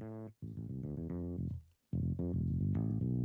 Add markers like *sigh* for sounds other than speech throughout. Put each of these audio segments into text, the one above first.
Thank you.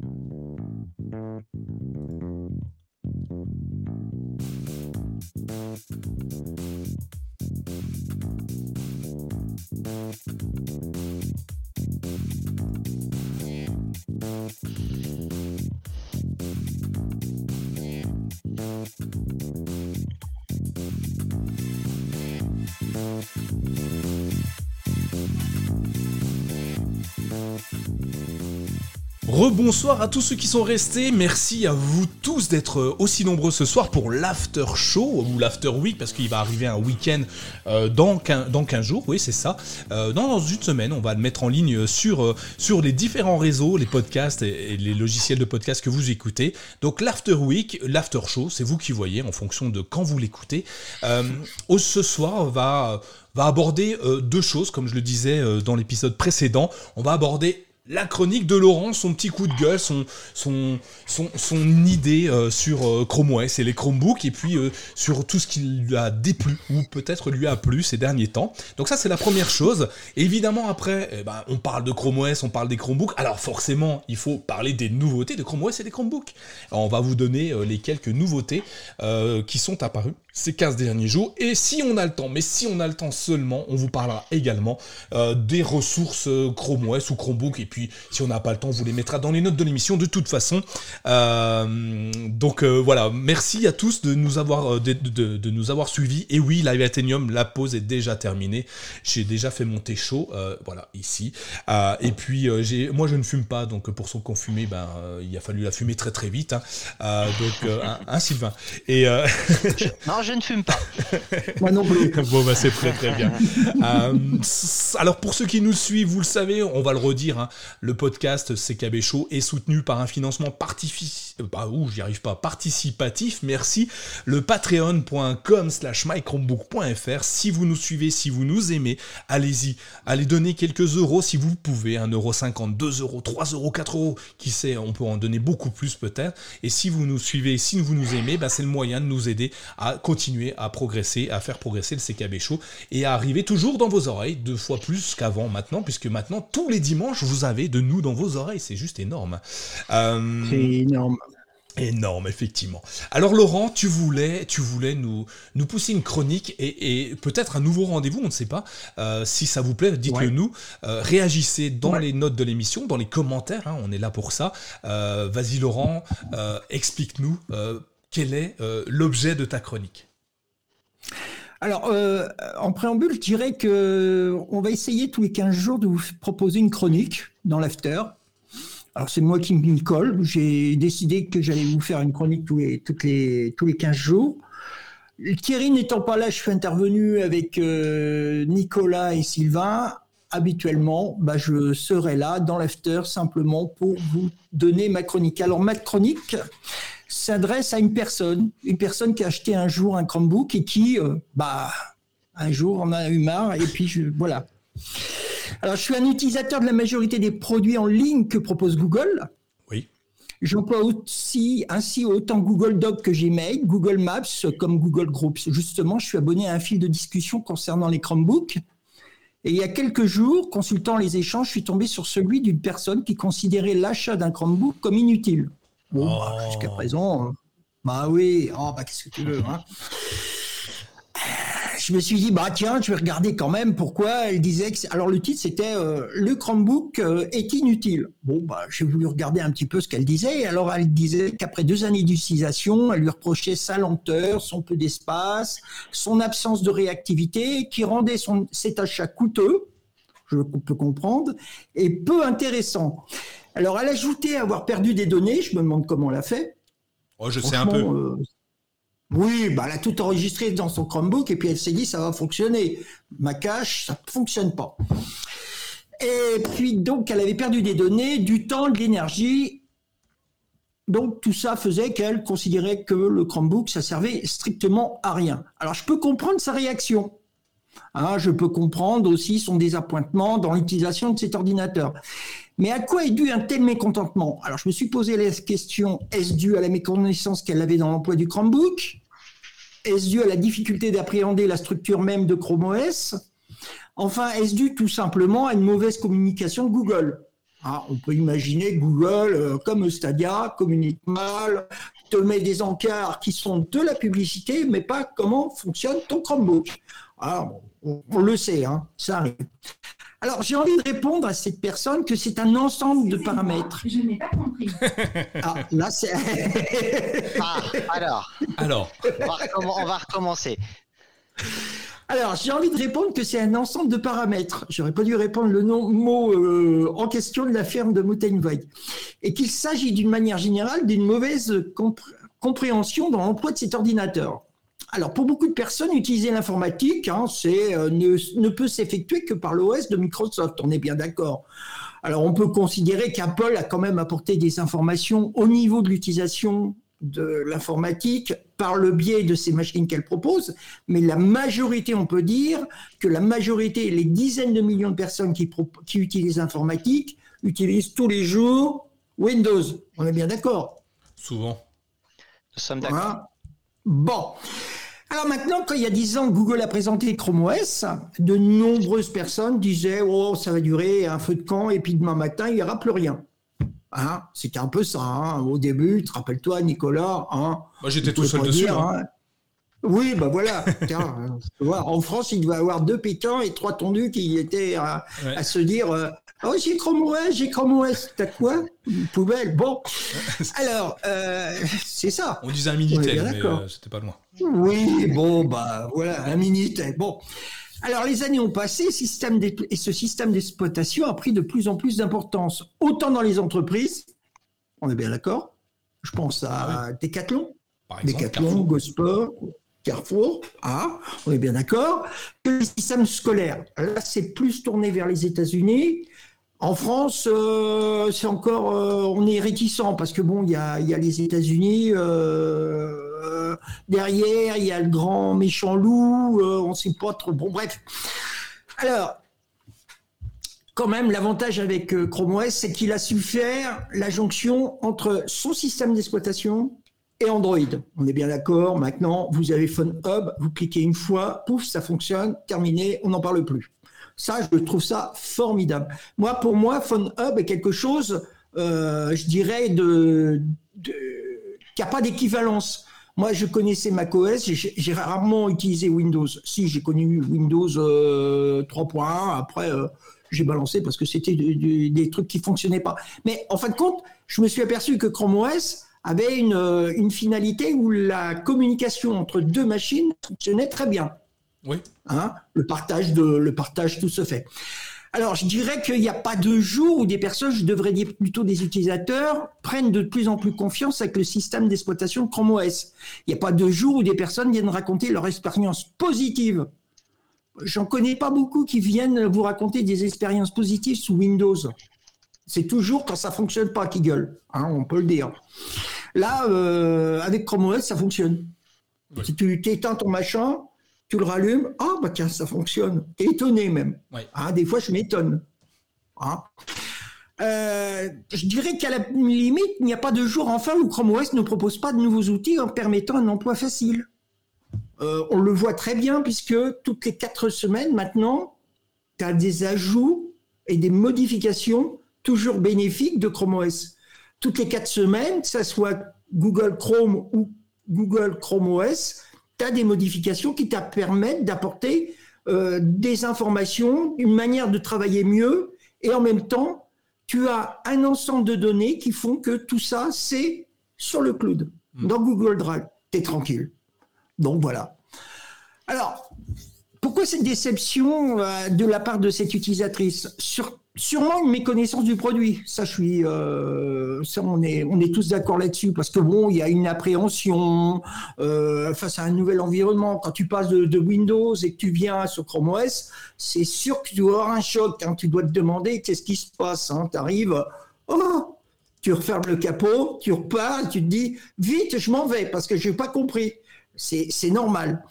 Rebonsoir à tous ceux qui sont restés. Merci à vous tous d'être aussi nombreux ce soir pour l'after show ou l'after week parce qu'il va arriver un week-end euh, dans, 15, dans 15 jours. Oui, c'est ça. Euh, dans une semaine, on va le mettre en ligne sur, euh, les différents réseaux, les podcasts et, les logiciels de podcast que vous écoutez. Donc l'after week, l'after show, c'est vous qui voyez en fonction de quand vous l'écoutez. ce soir, on va aborder deux choses, comme je le disais dans l'épisode précédent. On va aborder la chronique de Laurent, son petit coup de gueule, son, idée euh, sur euh, Chrome OS et les Chromebooks, et puis euh, sur tout ce qui lui a déplu, ou peut-être lui a plu ces derniers temps. Donc ça, c'est la première chose. évidemment, après, eh ben, on parle de Chrome OS, on parle des Chromebooks. Alors forcément, il faut parler des nouveautés de Chrome OS et des Chromebooks. on va vous donner les quelques nouveautés qui sont apparues ces 15 derniers jours. Et si on a le temps, mais si on a le temps seulement, on vous parlera également des ressources Chrome OS ou Chromebook, et puis si on n'a pas le temps, on vous les mettra dans les notes de l'émission de toute façon. Euh, donc euh, voilà, merci à tous de nous avoir, euh, de, nous avoir suivis. Et oui, Live Athenium, la pause est déjà terminée. J'ai déjà fait monter chaud, voilà, ici. et puis, j'ai, moi je ne fume pas, donc pour ceux qui ont fumé, ben, il a fallu la fumer très très vite. Hein. donc, un, Sylvain. Et, *laughs* *laughs* non, je ne fume pas. *laughs* moi non plus. bon, bah, c'est très très bien. alors, pour ceux qui nous suivent, vous le savez, on va le redire, hein, le podcast CKB Show est soutenu par un financement euh, bah, j'y arrive pas, participatif, merci, le patreon.com slash mychromebook.fr. Si vous nous suivez, si vous nous aimez, allez-y, allez donner quelques euros si vous pouvez, 1,50€, 2 euros, 3 euros, 4 euros, qui sait, on peut en donner beaucoup plus peut-être. Et si vous nous suivez, si vous nous aimez, bah, c'est le moyen de nous aider à continuer à progresser, à faire progresser le CKB Show et à arriver toujours dans vos oreilles, deux fois plus qu'avant maintenant, puisque maintenant, tous les dimanches, vous avez de nous dans vos oreilles. C'est juste énorme. Euh, c'est énorme. Énorme, effectivement. Alors Laurent, tu voulais, tu voulais nous, nous pousser une chronique et, peut-être un nouveau rendez-vous, on ne sait pas. Euh, si ça vous plaît, dites-le nous. Euh, réagissez dans les notes de l'émission, dans les commentaires, hein, on est là pour ça. Vas-y Laurent, explique-nous quel est l'objet de ta chronique. Alors, euh, en préambule, je dirais que on va essayer tous les 15 jours de vous proposer une chronique dans l'after. Alors, c'est moi qui m'y colle. J'ai décidé que j'allais vous faire une chronique tous les 15 jours. Thierry n'étant pas là, je suis intervenu avec euh, Nicolas et Sylvain. Habituellement, bah, je serai là dans l'after simplement pour vous donner ma chronique. Alors, ma chronique, s'adresse à une personne, une personne qui a acheté un jour un Chromebook et qui, euh, bah, un jour en a eu marre et puis je, voilà. Alors, je suis un utilisateur de la majorité des produits en ligne que propose Google. Oui. J'emploie aussi ainsi autant Google Doc que Gmail, Google Maps comme Google Groups. Justement, je suis abonné à un fil de discussion concernant les Chromebooks. Et il y a quelques jours, consultant les échanges, je suis tombé sur celui d'une personne qui considérait l'achat d'un Chromebook comme inutile. Bon, bah, oh. jusqu'à présent, hein. bah oui, oh, bah, qu'est-ce que tu veux hein. Je me suis dit bah tiens je vais regarder quand même pourquoi elle disait que alors le titre c'était euh, le Chromebook euh, est inutile. Bon bah j'ai voulu regarder un petit peu ce qu'elle disait. Et alors elle disait qu'après deux années d'utilisation elle lui reprochait sa lenteur son peu d'espace son absence de réactivité qui rendait son cet achat coûteux je peux comprendre et peu intéressant alors, elle ajoutait avoir perdu des données. Je me demande comment elle a fait. Oh, je sais un peu. Euh, oui, bah, elle a tout enregistré dans son Chromebook et puis elle s'est dit ça va fonctionner. Ma cache, ça ne fonctionne pas. Et puis donc, elle avait perdu des données, du temps, de l'énergie. Donc tout ça faisait qu'elle considérait que le Chromebook, ça servait strictement à rien. Alors je peux comprendre sa réaction. Hein, je peux comprendre aussi son désappointement dans l'utilisation de cet ordinateur. Mais à quoi est dû un tel mécontentement? Alors, je me suis posé la question, est-ce dû à la méconnaissance qu'elle avait dans l'emploi du Chromebook? Est-ce dû à la difficulté d'appréhender la structure même de Chrome OS Enfin, est-ce dû tout simplement à une mauvaise communication de Google? Ah, On peut imaginer Google, euh, comme Stadia, communique mal, te met des encarts qui sont de la publicité, mais pas comment fonctionne ton Chromebook. Alors, ah, on, le sait, hein, ça arrive. Alors, j'ai envie de répondre à cette personne que c'est un ensemble de paramètres. Je n'ai pas compris. *laughs* Ah, là, c'est. *laughs* ah, alors. Alors. On va, recommencer. Alors, j'ai envie de répondre que c'est un ensemble de paramètres. J'aurais pas dû répondre le nom, mot euh, en question de la ferme de Mountain Et qu'il s'agit d'une manière générale d'une mauvaise compréhension dans l'emploi de cet ordinateur. Alors, pour beaucoup de personnes, utiliser l'informatique, hein, c'est euh, ne, peut s'effectuer que par l'OS de Microsoft. On est bien d'accord. Alors, on peut considérer qu'Apple a quand même apporté des informations au niveau de l'utilisation de l'informatique par le biais de ces machines qu'elle propose, mais la majorité, on peut dire que la majorité, les dizaines de millions de personnes qui, qui utilisent l'informatique, utilisent tous les jours Windows. On est bien d'accord? Souvent. Nous sommes d'accord. Bon. Alors maintenant, quand il y a dix ans, Google a présenté Chrome OS, de nombreuses personnes disaient Oh, ça va durer un feu de camp, et puis demain matin, il n'y aura plus rien. Hein C'était un peu ça. Hein Au début, te rappelles-toi, Nicolas hein Moi, j'étais tout seul dessus. Hein. oui, ben voilà. *laughs* en France, il devait y avoir deux pétants et trois tondus qui étaient à, se dire euh, Oh, j'ai Chrome OS, j'ai Chrome OS. T'as quoi Une poubelle. Bon. *laughs* Alors, euh, c'est ça. On disait un Minitel, mais euh, c'était pas loin. Oui, bon, bah voilà, un Minitel. Bon. Alors, les années ont passé système et ce système d'exploitation a pris de plus en plus d'importance, autant dans les entreprises, on est bien d'accord, je pense à Decathlon, Decathlon, Gosport, Carrefour, ah, on est bien d'accord, que les systèmes scolaires. Là, c'est plus tourné vers les États-Unis. En France, euh, c'est encore, euh, on est réticent parce que bon, il y a, les États-Unis. Euh, derrière, il y a le grand méchant loup, on ne sait pas trop. Bon, bref. Alors, quand même, l'avantage avec Chrome OS, c'est qu'il a su faire la jonction entre son système d'exploitation et Android. On est bien d'accord. Maintenant, vous avez Phone Hub, vous cliquez une fois, pouf, ça fonctionne, terminé, on n'en parle plus. Ça, je trouve ça formidable. Moi, pour moi, Phone Hub est quelque chose, je dirais, de, qui n'a pas d'équivalence. Moi, je connaissais macOS, j'ai rarement utilisé Windows. Si, j'ai connu Windows 3.1, euh, après, euh, j'ai balancé parce que c'était des trucs qui fonctionnaient pas. Mais en fin de compte, je me suis aperçu que Chrome OS avait euh, une finalité où la communication entre deux machines fonctionnait très bien. Oui. Hein le partage de, le partage, tout se fait. Alors, je dirais qu'il n'y a pas de jour où des personnes, je devrais dire plutôt des utilisateurs, prennent de plus en plus confiance avec le système d'exploitation de Chrome OS. Il n'y a pas de jour où des personnes viennent raconter leur expérience positive. J'en connais pas beaucoup qui viennent vous raconter des expériences positives sous Windows. C'est toujours quand ça fonctionne pas qu'ils gueulent, hein, on peut le dire. Là, euh, avec Chrome OS, ça fonctionne. Si tu éteins ton machin, tu le rallumes, ah bah tiens, ça fonctionne. Étonné même. Ah, des fois, je m'étonne. Ah. Euh, je dirais qu'à la limite, il n'y a pas de jour enfin où Chrome OS ne propose pas de nouveaux outils en permettant un emploi facile. Euh, on le voit très bien puisque toutes les quatre semaines maintenant, tu as des ajouts et des modifications toujours bénéfiques de Chrome OS. Toutes les quatre semaines, que ce soit Google Chrome ou Google Chrome OS, tu as des modifications qui te permettent d'apporter euh, des informations, une manière de travailler mieux, et en même temps, tu as un ensemble de données qui font que tout ça, c'est sur le cloud, hmm. dans Google Drive. Tu es tranquille. Donc voilà. Alors, pourquoi cette déception euh, de la part de cette utilisatrice? Sur Sûrement une méconnaissance du produit. Ça, je suis, euh, ça, on est, on est tous d'accord là-dessus parce que bon, il y a une appréhension euh, face à un nouvel environnement. Quand tu passes de, Windows et que tu viens sur Chrome OS, c'est sûr que tu dois avoir un choc. Hein. Tu dois te demander qu'est-ce qui se passe. Hein. Tu arrives, oh, tu refermes le capot, tu repars, tu te dis vite, je m'en vais parce que je n'ai pas compris. C'est normal.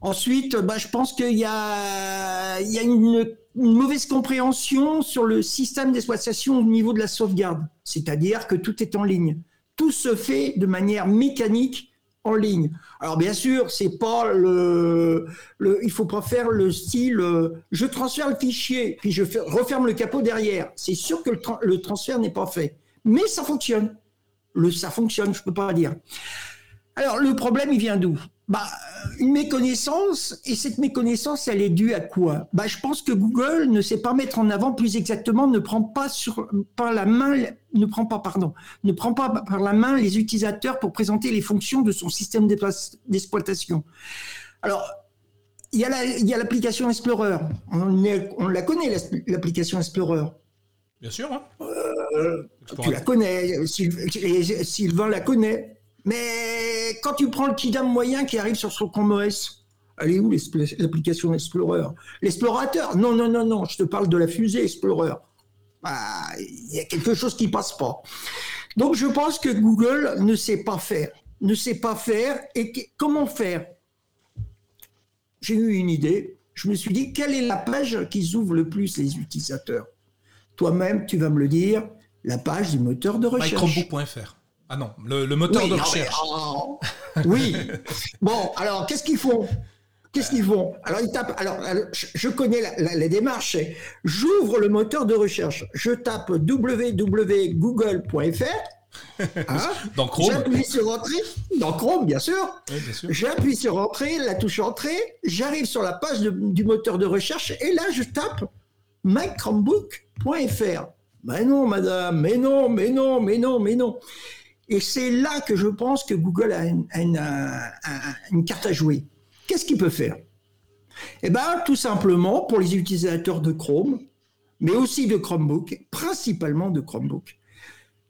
Ensuite, bah, je pense qu'il y a, y a une une mauvaise compréhension sur le système d'exploitation au niveau de la sauvegarde, c'est-à-dire que tout est en ligne. Tout se fait de manière mécanique en ligne. Alors bien sûr, c'est pas le, il faut pas faire le style, euh, je transfère le fichier puis je referme le capot derrière. C'est sûr que le, transfert n'est pas fait, mais ça fonctionne. Le, ça fonctionne, je peux pas dire. Alors le problème, il vient d'où? Bah, une méconnaissance, et cette méconnaissance, elle est due à quoi? Bah, Je pense que Google ne sait pas mettre en avant plus exactement, ne prend pas sur, par la main, ne prend pas, pardon, ne prend pas par la main les utilisateurs pour présenter les fonctions de son système d'exploitation. Alors, il y a l'application Explorer. On, on, la connaît, l'application Explorer. Bien sûr. Hein. Euh, tu la connais, Sylvain la connaît. Mais quand tu prends le Kidam moyen qui arrive sur son Chrome OS, elle est où l'application Explorer? L'explorateur? Non, non, non, non, je te parle de la fusée Explorer. Bah, il y a quelque chose qui passe pas. Donc je pense que Google ne sait pas faire. Ne sait pas faire. Et comment faire? J'ai eu une idée. Je me suis dit, quelle est la page qui ouvre le plus les utilisateurs? Toi-même, tu vas me le dire, la page du moteur de recherche. Ah non, le, moteur de recherche. Oh, oui. *laughs* bon, alors qu'est-ce qu'ils font? Qu'est-ce qu'ils font? Alors ils tapent. Alors, je connais la, démarche. J'ouvre le moteur de recherche. Je tape www.google.fr. *laughs* Hein? Dans Chrome. J'appuie sur entrée. Dans Chrome, bien sûr. J'appuie sur entrée, la touche entrée. J'arrive sur la page du moteur de recherche et là je tape mychromebook.fr. Mais non, madame. Mais non, mais non, mais non, mais non. Et c'est là que je pense que Google a une, carte à jouer. Qu'est-ce qu'il peut faire? Eh bien, tout simplement, pour les utilisateurs de Chrome, mais aussi de Chromebook, principalement de Chromebook,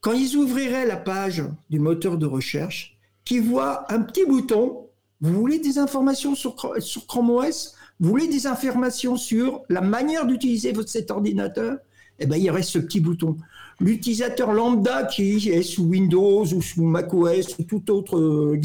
quand ils ouvriraient la page du moteur de recherche, qu'ils voient un petit bouton, vous voulez des informations sur, sur Chrome OS Vous voulez des informations sur la manière d'utiliser cet ordinateur? Eh bien, il y aurait ce petit bouton. L'utilisateur lambda qui est sous Windows ou sous macOS ou tout autre euh,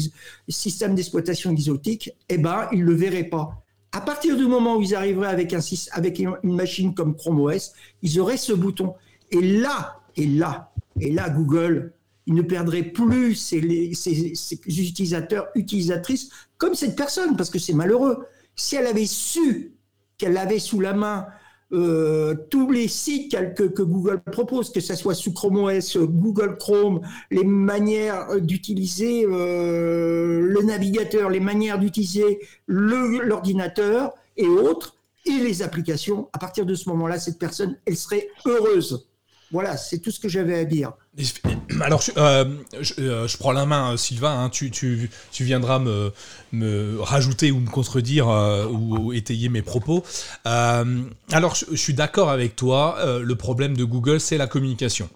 système d'exploitation exotique, eh ben, il le verrait pas. À partir du moment où ils arriveraient avec, un, avec une machine comme Chrome OS, ils auraient ce bouton. Et là, et là, et là, Google, il ne perdrait plus ses, ses utilisateurs, utilisatrices comme cette personne, parce que c'est malheureux. Si elle avait su qu'elle avait sous la main euh, tous les sites que, Google propose, que ce soit sous Chrome OS, Google Chrome, les manières d'utiliser euh, le navigateur, les manières d'utiliser l'ordinateur et autres, et les applications, à partir de ce moment-là, cette personne, elle serait heureuse. Voilà, c'est tout ce que j'avais à dire. *clears throat* Alors, euh, euh, je, prends la main, euh, Sylvain. Hein, tu, tu, tu, viendras me, me, rajouter ou me contredire ou, étayer mes propos. alors, je suis d'accord avec toi. le problème de Google, c'est la communication.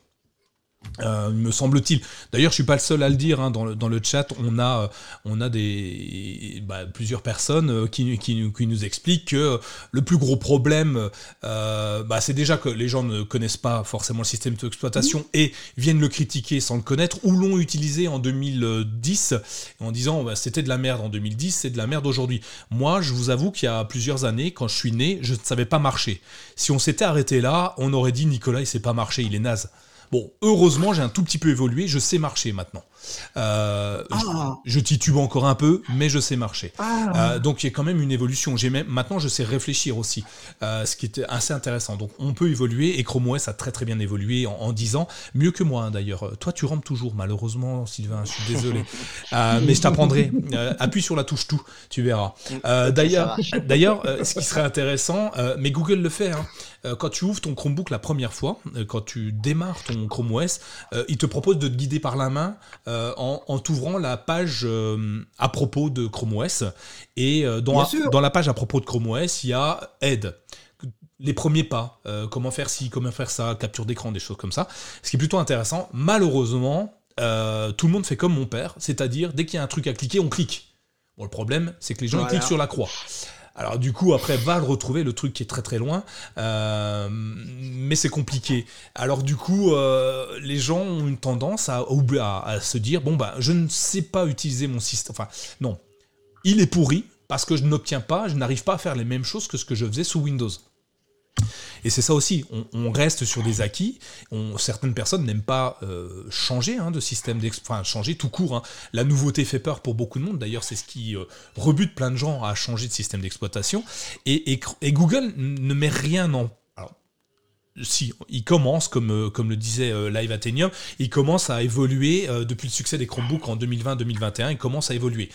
Euh, me semble-t-il. D'ailleurs, je suis pas le seul à le dire. Hein, dans, le, dans, le, chat, on a, euh, on a des, bah, plusieurs personnes euh, qui, qui, qui, nous expliquent que le plus gros problème, bah, c'est déjà que les gens ne connaissent pas forcément le système d'exploitation et viennent le critiquer sans le connaître ou l'ont utilisé en 2010 en disant bah, c'était de la merde en 2010, c'est de la merde aujourd'hui. Moi, je vous avoue qu'il y a plusieurs années, quand je suis né, je ne savais pas marcher. Si on s'était arrêté là, on aurait dit Nicolas, il sait pas marcher, il est naze. Bon, heureusement, j'ai un tout petit peu évolué, je sais marcher maintenant. Euh, ah. je, titube encore un peu, mais je sais marcher. Ah. Euh, donc il y a quand même une évolution. J'ai même maintenant je sais réfléchir aussi, euh, ce qui était assez intéressant. Donc on peut évoluer et Chrome OS a très très bien évolué en, 10 ans, mieux que moi hein, d'ailleurs. Toi tu rampes toujours malheureusement, Sylvain. Je suis désolé, *laughs* mais je t'apprendrai. appuie sur la touche tout, tu verras. d'ailleurs, *laughs* d'ailleurs, ce qui serait intéressant, mais Google le fait. Hein, quand tu ouvres ton Chromebook la première fois, quand tu démarres ton Chrome OS, il te propose de te guider par la main euh, en, t'ouvrant la page euh, à propos de Chrome OS. Et euh, dans, dans, la page à propos de Chrome OS, il y a aide. Les premiers pas, comment faire ci, comment faire ça, capture d'écran, des choses comme ça. Ce qui est plutôt intéressant. Malheureusement, tout le monde fait comme mon père, c'est-à-dire dès qu'il y a un truc à cliquer, on clique. Bon, le problème, c'est que les gens cliquent sur la croix. Alors du coup, après, va le retrouver, le truc qui est très très loin, euh, mais c'est compliqué. Alors du coup, euh, les gens ont une tendance à, à, se dire, bon bah, je ne sais pas utiliser mon système. Enfin, non, il est pourri parce que je n'obtiens pas, je n'arrive pas à faire les mêmes choses que ce que je faisais sous Windows. Et c'est ça aussi, on, reste sur des acquis. Certaines personnes n'aiment pas euh, changer hein, de système d'exploitation, enfin changer tout court. Hein. La nouveauté fait peur pour beaucoup de monde. D'ailleurs, c'est ce qui euh, rebute plein de gens à changer de système d'exploitation. et, Google ne met rien en si, il commence, comme, euh, le disait euh, Live Athenium, il commence à évoluer euh, depuis le succès des Chromebooks en 2020-2021, il commence à évoluer.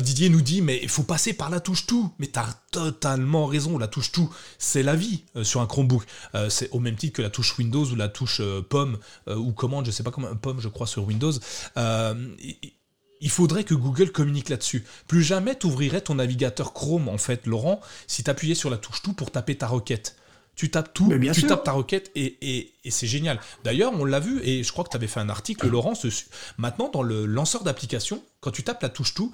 Didier nous dit, mais il faut passer par la touche tout. Mais t'as totalement raison, la touche tout, c'est la vie sur un Chromebook. c'est au même titre que la touche Windows ou la touche pomme ou commande, je sais pas comment, pomme je crois sur Windows. il faudrait que Google communique là-dessus. Plus jamais tu ouvrirais ton navigateur Chrome, en fait, Laurent, si tu appuyais sur la touche tout pour taper ta requête tu tapes tout, tu tapes ta requête et, c'est génial. D'ailleurs, on l'a vu et je crois que tu avais fait un article, Laurent, maintenant dans le lanceur d'application, quand tu tapes la touche tout,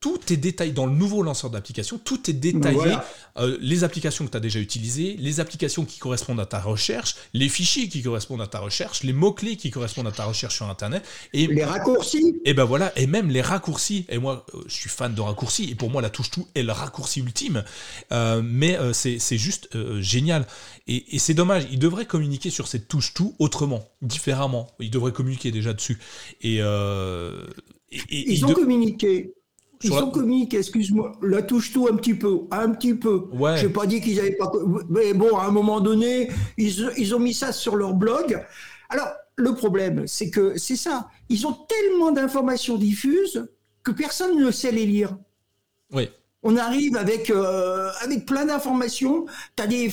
tout est détaillé dans le nouveau lanceur d'application, tout est détaillé, euh, les applications que tu as déjà utilisées, les applications qui correspondent à ta recherche, les fichiers qui correspondent à ta recherche, les mots-clés qui correspondent à ta recherche sur Internet. Et les raccourcis. Et ben voilà, et même les raccourcis. Et moi, euh, je suis fan de raccourcis, et pour moi, la touche tout est le raccourci ultime. Euh, mais c'est juste génial. Et, c'est dommage, ils devraient communiquer sur cette touche tout autrement, différemment. Ils devraient communiquer déjà dessus. Et, ils ont communiqué ils ont communiqué, excuse-moi, la touche tout un petit peu, un petit peu. Ouais. Je n'ai pas dit qu'ils n'avaient pas. Mais bon, à un moment donné, ils, ils, ont mis ça sur leur blog. Alors, le problème, c'est que c'est ça. Ils ont tellement d'informations diffuses que personne ne sait les lire. Oui. On arrive avec, euh, avec plein d'informations. Des,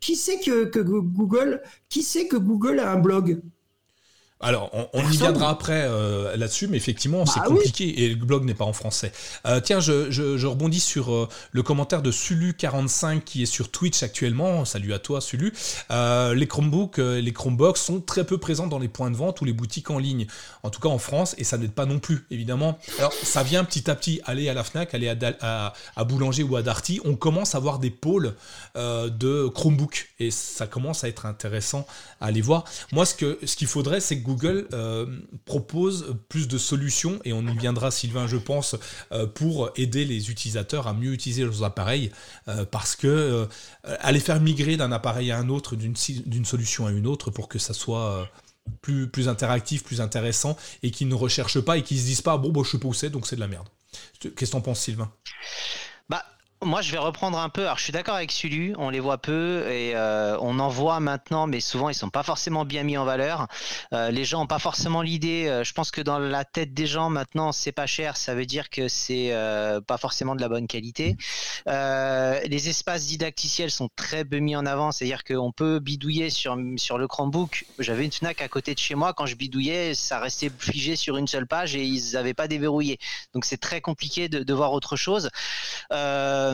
qui sait que, que Google, qui sait que Google a un blog? Alors, on, y viendra après euh, là-dessus, mais effectivement, c'est bah compliqué et le blog n'est pas en français. Euh, tiens, je, rebondis sur euh, le commentaire de Sulu45 qui est sur Twitch actuellement. Salut à toi, Sulu. les Chromebooks, les Chromebox sont très peu présents dans les points de vente ou les boutiques en ligne, en tout cas en France, et ça n'aide pas non plus, évidemment. Alors, ça vient petit à petit, aller à la Fnac, aller à, à, Boulanger ou à Darty, on commence à voir des pôles de Chromebook et ça commence à être intéressant à aller voir. Moi, ce qu'il ce qu'il faudrait, c'est que Google euh, propose plus de solutions, et on y viendra Sylvain je pense, euh, pour aider les utilisateurs à mieux utiliser leurs appareils, euh, parce que aller faire migrer d'un appareil à un autre, d'une solution à une autre, pour que ça soit... Plus, plus interactif, plus intéressant, et qu'ils ne recherchent pas et qu'ils se disent pas bon, je sais pas où c'est, donc c'est de la merde. Qu'est-ce que t'en penses, Sylvain? Moi, je vais reprendre un peu. Alors, je suis d'accord avec Sulu, on les voit peu et euh, on en voit maintenant, mais souvent ils sont pas forcément bien mis en valeur. Euh, les gens ont pas forcément l'idée. Euh, je pense que dans la tête des gens maintenant, c'est pas cher, ça veut dire que c'est pas forcément de la bonne qualité. les espaces didacticiels sont très peu mis en avant, c'est-à-dire qu'on peut bidouiller sur sur le Chromebook. J'avais une Fnac à côté de chez moi, quand je bidouillais, ça restait figé sur une seule page et ils n'avaient pas déverrouillé. Donc c'est très compliqué de, voir autre chose.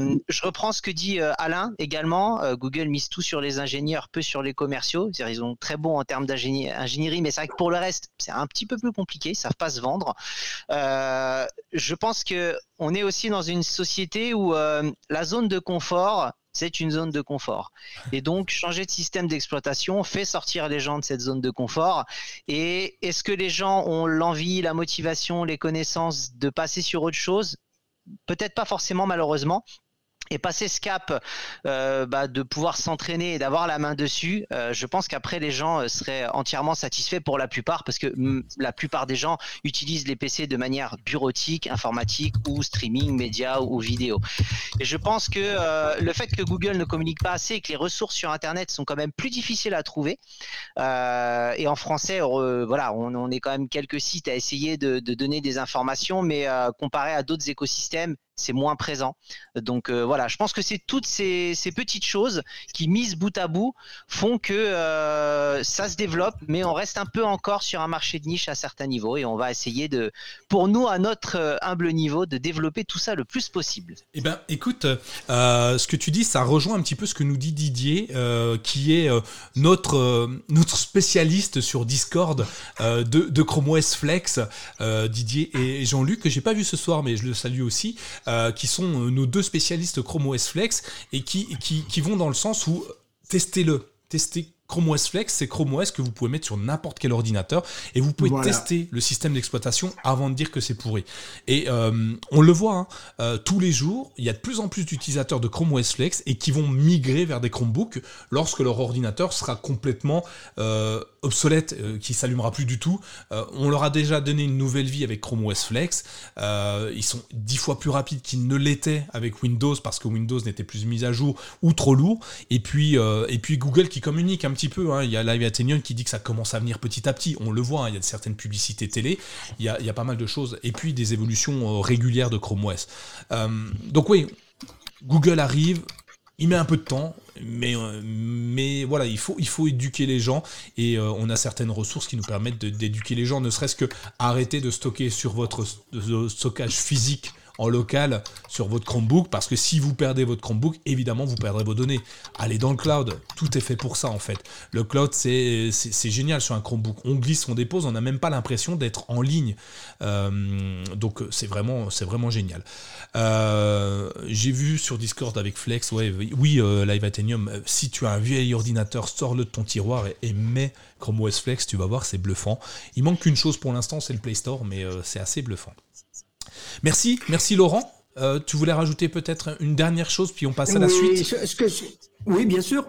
Euh, je reprends ce que dit euh, Alain également. Euh, Google mise tout sur les ingénieurs, peu sur les commerciaux. Ils sont très bons en termes d'ingénierie, mais c'est vrai que pour le reste, c'est un petit peu plus compliqué. Ils savent pas se vendre. je pense que on est aussi dans une société où la zone de confort, c'est une zone de confort. Et donc, changer de système d'exploitation fait sortir les gens de cette zone de confort. Et est-ce que les gens ont l'envie, la motivation, les connaissances de passer sur autre chose? Peut-être pas forcément, malheureusement et passer ce cap euh, bah, de pouvoir s'entraîner et d'avoir la main dessus, euh, je pense qu'après les gens euh, seraient entièrement satisfaits pour la plupart parce que mm, la plupart des gens utilisent les PC de manière bureautique, informatique ou streaming, média ou vidéo. Et je pense que le fait que Google ne communique pas assez et que les ressources sur Internet sont quand même plus difficiles à trouver, et en français, voilà, on, est quand même quelques sites à essayer de, de donner des informations, mais comparé à d'autres écosystèmes, c'est moins présent. Donc euh, voilà, je pense que c'est toutes ces, petites choses qui, mises bout à bout, font que euh, ça se développe, mais on reste un peu encore sur un marché de niche à certains niveaux et on va essayer de, pour nous, à notre euh, humble niveau, de développer tout ça le plus possible. Eh ben, écoute, ce que tu dis, ça rejoint un petit peu ce que nous dit Didier, qui est notre, notre spécialiste sur Discord de, de Chrome OS Flex, Didier et Jean-Luc, que j'ai pas vu ce soir, mais je le salue aussi. Euh, qui sont euh, nos deux spécialistes Chrome OS Flex et qui, qui, qui vont dans le sens où testez-le, testez Chrome OS Flex, c'est Chrome OS que vous pouvez mettre sur n'importe quel ordinateur et vous pouvez tester le système d'exploitation avant de dire que c'est pourri. Et euh, on le voit, hein, euh, tous les jours, il y a de plus en plus d'utilisateurs de Chrome OS Flex et qui vont migrer vers des Chromebooks lorsque leur ordinateur sera complètement euh, obsolète, qui s'allumera plus du tout. on leur a déjà donné une nouvelle vie avec Chrome OS Flex. ils sont dix fois plus rapides qu'ils ne l'étaient avec Windows parce que Windows n'était plus mis à jour ou trop lourd. Et puis, et puis Google qui communique un petit peu. Hein. Il y a Live Atenion qui dit que ça commence à venir petit à petit. On le voit, hein. il y a certaines publicités télé, il y, a, pas mal de choses. Et puis des évolutions euh, régulières de Chrome OS. Euh, donc oui, Google arrive, il met un peu de temps, mais, euh, voilà, il faut, il faut éduquer les gens et on a certaines ressources qui nous permettent d'éduquer les gens, ne serait-ce que arrêter de stocker sur votre stockage physique en local sur votre Chromebook, parce que si vous perdez votre Chromebook, évidemment, vous perdrez vos données. Allez dans le cloud, tout est fait pour ça en fait. Le cloud, c'est génial sur un Chromebook. On glisse, on dépose, on n'a même pas l'impression d'être en ligne. Euh, donc c'est vraiment, vraiment génial. Euh, j'ai vu sur Discord avec Flex, ouais, oui, euh, Live Athenium, si tu as un vieil ordinateur, sors-le de ton tiroir et, et, mets Chrome OS Flex, tu vas voir, c'est bluffant. Il manque qu'une chose pour l'instant, c'est le Play Store, mais c'est assez bluffant. Merci, merci Laurent. Euh, tu voulais rajouter peut-être une dernière chose, puis on passe à la suite Oui, bien sûr.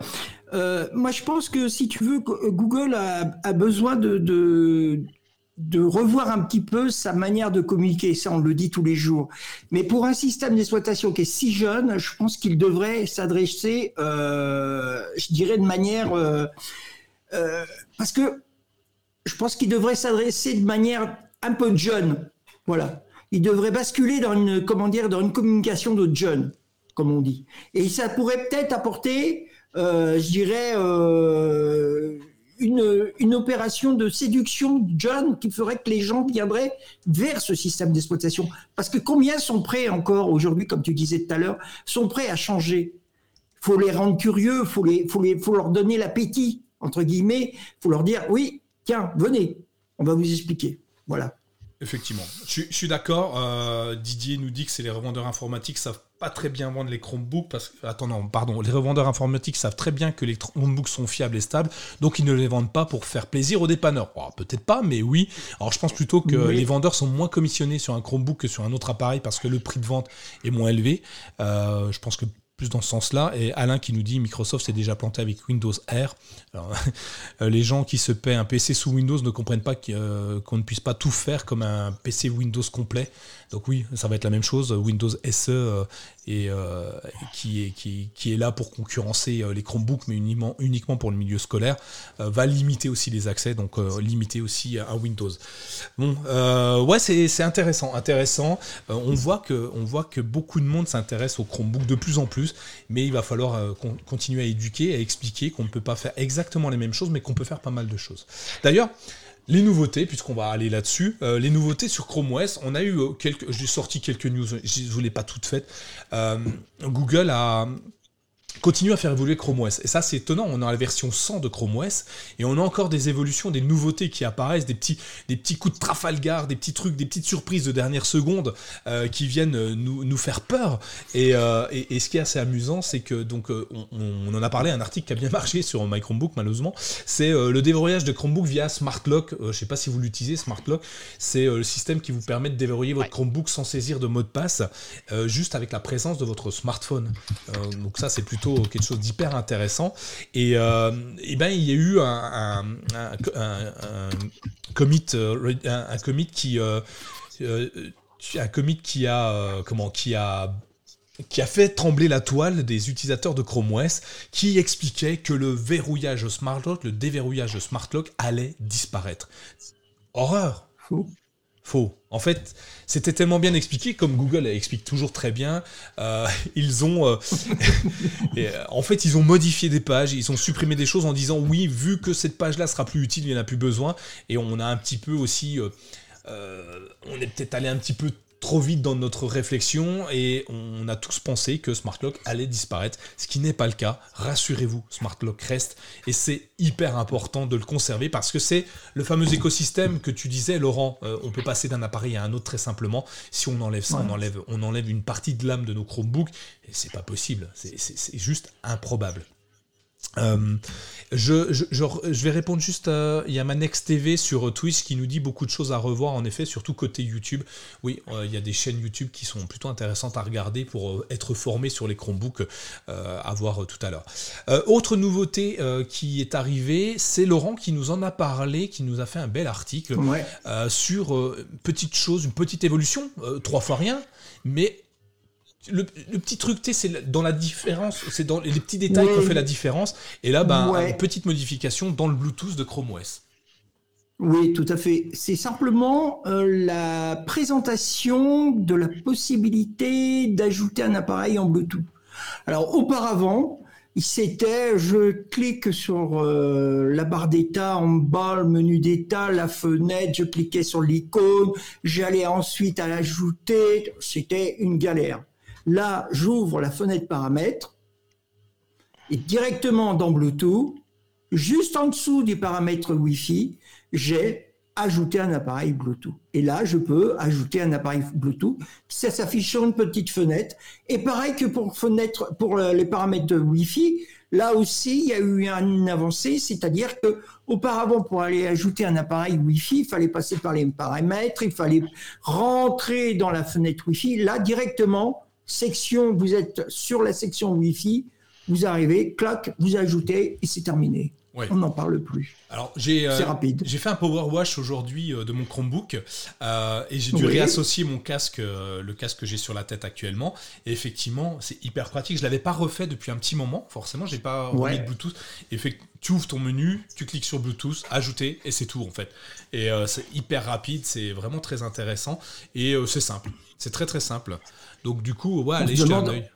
Euh, moi, je pense que si tu veux, Google a, besoin de, de, revoir un petit peu sa manière de communiquer. Ça, on le dit tous les jours. Mais pour un système d'exploitation qui est si jeune, je pense qu'il devrait s'adresser, euh, je dirais, de manière... parce que je pense qu'il devrait s'adresser de manière un peu jeune. Voilà il devrait basculer dans une, communication de jeunes, comme on dit. Et ça pourrait peut-être apporter, euh, je dirais, euh, une, opération de séduction jeune qui ferait que les gens viendraient vers ce système d'exploitation. Parce que combien sont prêts encore aujourd'hui, comme tu disais tout à l'heure, sont prêts à changer? Faut les rendre curieux, faut faut faut leur donner l'appétit entre guillemets, faut leur dire oui, tiens, venez, on va vous expliquer. Voilà. Effectivement, je, suis d'accord. Euh, Didier nous dit que c'est les revendeurs informatiques savent pas très bien vendre les Chromebooks parce que attends non pardon les revendeurs informatiques savent très bien que les Chromebooks sont fiables et stables donc ils ne les vendent pas pour faire plaisir aux dépanneurs. Oh, peut-être pas mais oui. Alors je pense plutôt que les vendeurs sont moins commissionnés sur un Chromebook que sur un autre appareil parce que le prix de vente est moins élevé. Euh, je pense que dans ce sens-là. Et Alain qui nous dit Microsoft s'est déjà planté avec Windows R. *laughs* les gens qui se paient un PC sous Windows ne comprennent pas euh, qu'on ne puisse pas tout faire comme un PC Windows complet. Donc oui, ça va être la même chose. Windows SE euh, et euh, qui, est, qui, est là pour concurrencer les Chromebooks, mais uniquement, pour le milieu scolaire, va limiter aussi les accès, donc limiter aussi un Windows. Bon, ouais, c'est intéressant, intéressant. on voit que on voit que beaucoup de monde s'intéresse aux Chromebooks de plus en plus, mais il va falloir continuer à éduquer, à expliquer qu'on ne peut pas faire exactement les mêmes choses, mais qu'on peut faire pas mal de choses. D'ailleurs, les nouveautés, puisqu'on va aller là-dessus, euh, les nouveautés sur Chrome OS, on a eu euh, quelques, j'ai sorti quelques news, je ne vous l'ai pas toutes faites. Euh, Google a, continue à faire évoluer Chrome OS. Et ça, c'est étonnant. On a la version 100 de Chrome OS et on a encore des évolutions, des nouveautés qui apparaissent, des petits, des petits coups de Trafalgar, des petits trucs, des petites surprises de dernière seconde euh, qui viennent euh, nous, nous faire peur. Euh, et, et, ce qui est assez amusant, c'est que donc on, en a parlé, un article qui a bien *laughs* marché sur My Chromebook malheureusement, c'est le déverrouillage de Chromebook via Smart Lock. je sais pas si vous l'utilisez, Smart Lock. C'est le système qui vous permet de déverrouiller votre Chromebook sans saisir de mot de passe, juste avec la présence de votre smartphone. donc ça, c'est plutôt quelque chose d'hyper intéressant. Et, euh, ben, il y a eu un, commit, un, commit qui, euh, euh, commit qui a, comment, qui a qui a fait trembler la toile des utilisateurs de Chrome OS, qui expliquait que le verrouillage Smart Lock, le déverrouillage Smart Lock allait disparaître. Horreur En fait, c'était tellement bien expliqué, comme Google explique toujours très bien. Euh, *laughs* ils ont, euh, *laughs* euh, en fait, ils ont modifié des pages, ils ont supprimé des choses en disant oui, vu que cette page-là sera plus utile, il n'y en a plus besoin. Et on a un petit peu aussi, on est peut-être allé un petit peu trop vite dans notre réflexion et on a tous pensé que Smart Lock allait disparaître, ce qui n'est pas le cas. Rassurez-vous, Smart Lock reste et c'est hyper important de le conserver parce que c'est le fameux écosystème que tu disais, Laurent. Euh, on peut passer d'un appareil à un autre très simplement. Si on enlève ça, on, enlève, on enlève une partie de l'âme de nos Chromebooks et c'est pas possible. C'est juste improbable. Je, je, je, je, vais répondre juste à. Il y a ma Next TV sur Twitch qui nous dit beaucoup de choses à revoir, en effet, surtout côté YouTube. Oui, euh, il y a des chaînes YouTube qui sont plutôt intéressantes à regarder pour euh, être formé sur les Chromebooks euh, à voir tout à l'heure. autre nouveauté qui est arrivée, c'est Laurent qui nous en a parlé, qui nous a fait un bel article sur petite chose, une petite évolution, trois fois rien, mais le, petit truc, c'est dans la différence, c'est dans les petits détails qu'on fait la différence. Et là, ben, une petite modification dans le Bluetooth de Chrome OS. Oui, tout à fait. C'est simplement euh, la présentation de la possibilité d'ajouter un appareil en Bluetooth. Alors, auparavant, c'était, je clique sur euh, la barre d'état en bas, le menu d'état, la fenêtre, je cliquais sur l'icône, j'allais ensuite à l'ajouter, c'était une galère. Là, j'ouvre la fenêtre paramètres et directement dans Bluetooth, juste en dessous des paramètres Wi-Fi, j'ai ajouté un appareil Bluetooth. Et là, je peux ajouter un appareil Bluetooth. Ça s'affiche sur une petite fenêtre. Et pareil que pour fenêtre, pour les paramètres Wi-Fi, là aussi, il y a eu une avancée, c'est-à-dire que auparavant, pour aller ajouter un appareil Wi-Fi, il fallait passer par les paramètres, il fallait rentrer dans la fenêtre Wi-Fi. Là, directement, section, vous êtes sur la section Wi-Fi, vous arrivez, clac, vous ajoutez et c'est terminé. On n'en parle plus. Alors j'ai euh, rapide. J'ai fait un power wash aujourd'hui euh, de mon Chromebook euh, et j'ai dû réassocier mon casque, le casque que j'ai sur la tête actuellement. Et effectivement, c'est hyper pratique. Je l'avais pas refait depuis un petit moment. Forcément, j'ai pas remis de Bluetooth. Et fait, tu ouvres ton menu, tu cliques sur Bluetooth, ajouter et c'est tout en fait. Et c'est hyper rapide, c'est vraiment très intéressant et c'est simple. C'est très très simple. Donc du coup, ouais, allez jeter un œil.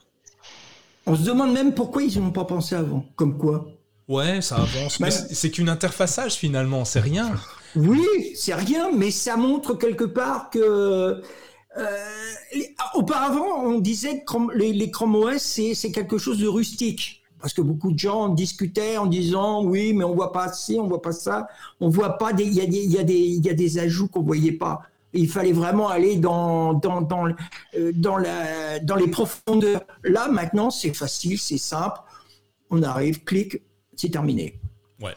On se demande même pourquoi ils n'ont pas pensé avant. Comme quoi Ouais, ça avance. mais c'est qu'une interfaçage finalement, c'est rien. Oui, c'est rien, mais ça montre quelque part que. Euh, auparavant, on disait que les, les Chrome OS, c'est quelque chose de rustique. Parce que beaucoup de gens discutaient en disant oui, mais on voit pas ci, on voit pas ça, on voit pas il y, y, y, a des ajouts qu'on voyait pas il fallait vraiment aller dans, dans, dans, euh, dans, la, dans les profondeurs. Là, maintenant, c'est facile, c'est simple. On arrive, clic, c'est terminé. Ouais.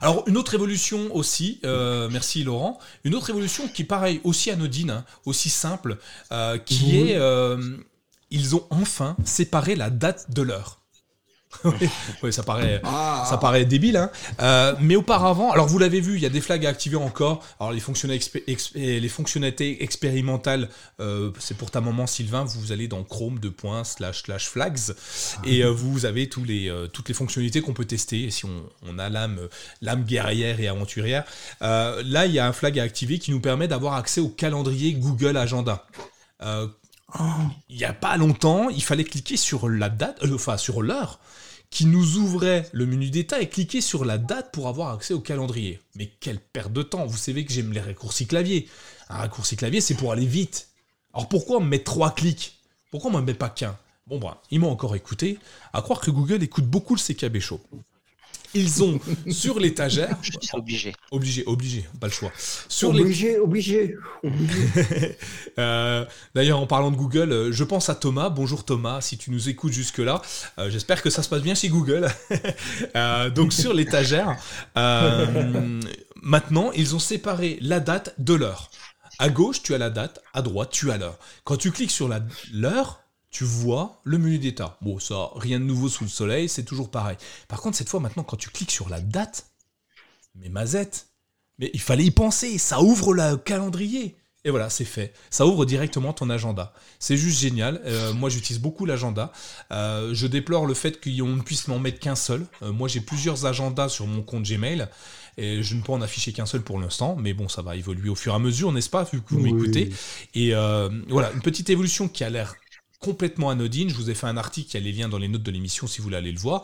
Alors une autre évolution aussi, euh, merci Laurent, une autre évolution qui pareil aussi anodine, hein, aussi simple, euh, qui est ils ont enfin séparé la date de l'heure. *laughs* oui, ça paraît, ah. ça paraît débile. Hein. Euh, mais auparavant, alors vous l'avez vu, il y a des flags à activer encore. Alors les fonctionnalités, les fonctionnalités expérimentales, euh, c'est pour ta maman Sylvain. Vous allez dans Chrome de points slash slash flags et euh, vous avez tous les, toutes les fonctionnalités qu'on peut tester. si on, a l'âme, l'âme guerrière et aventurière, là il y a un flag à activer qui nous permet d'avoir accès au calendrier Google Agenda. il n'y a pas longtemps, il fallait cliquer sur la date, enfin sur l'heure, qui nous ouvrait le menu d'état et cliquer sur la date pour avoir accès au calendrier. Mais quelle perte de temps Vous savez que j'aime les raccourcis clavier. Un raccourci clavier, c'est pour aller vite. Alors pourquoi on met trois clics? Pourquoi on ne met pas qu'un? Bon, bah, ils m'ont encore écouté. À croire que Google écoute beaucoup le CKB Show ils ont sur l'étagère. obligé. Obligé, obligé, pas le choix. Sur obligé, obligé. *laughs* Euh, d'ailleurs, en parlant de Google, euh, je pense à Thomas. Bonjour Thomas, si tu nous écoutes jusque-là. Euh, j'espère que ça se passe bien chez Google. *laughs* donc sur l'étagère, maintenant, ils ont séparé la date de l'heure. À gauche, tu as la date, à droite, tu as l'heure. Quand tu cliques sur l'heure, tu vois le menu d'état. Bon, ça, rien de nouveau sous le soleil, c'est toujours pareil. Par contre, cette fois, maintenant, quand tu cliques sur la date, mais mazette, mais il fallait y penser, ça ouvre le calendrier. Et voilà, c'est fait. Ça ouvre directement ton agenda. C'est juste génial. Euh, moi, j'utilise beaucoup l'agenda. Euh, je déplore le fait qu'on ne puisse m'en mettre qu'un seul. Euh, moi, j'ai plusieurs agendas sur mon compte Gmail. Et je ne peux en afficher qu'un seul pour l'instant. Mais bon, ça va évoluer au fur et à mesure, n'est-ce pas, vu que vous m'écoutez. Et voilà, une petite évolution qui a l'air complètement anodine. Je vous ai fait un article, il y a les liens dans les notes de l'émission si vous voulez aller le voir.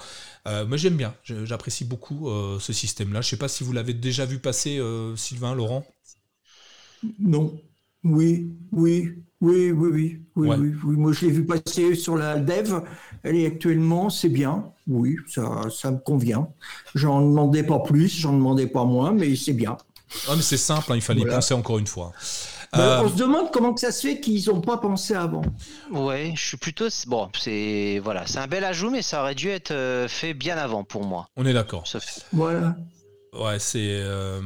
Euh, mais j'aime bien, j'apprécie beaucoup euh, ce système-là. Je ne sais pas si vous l'avez déjà vu passer, euh, Sylvain, Laurent Non. Oui, oui, oui, oui, oui, oui, oui, Moi, je l'ai vu passer sur la dev. Elle est actuellement, c'est bien. Oui, ça, ça me convient. J'en demandais pas plus, j'en demandais pas moins, mais c'est bien. Ah, mais c'est simple, hein, il fallait y penser encore une fois. Ben, on se demande comment que ça se fait qu'ils n'ont pas pensé avant. Ouais, je suis plutôt bon. C'est voilà, c'est un bel ajout, mais ça aurait dû être fait bien avant pour moi. On est d'accord. Voilà. Ouais, c'est euh...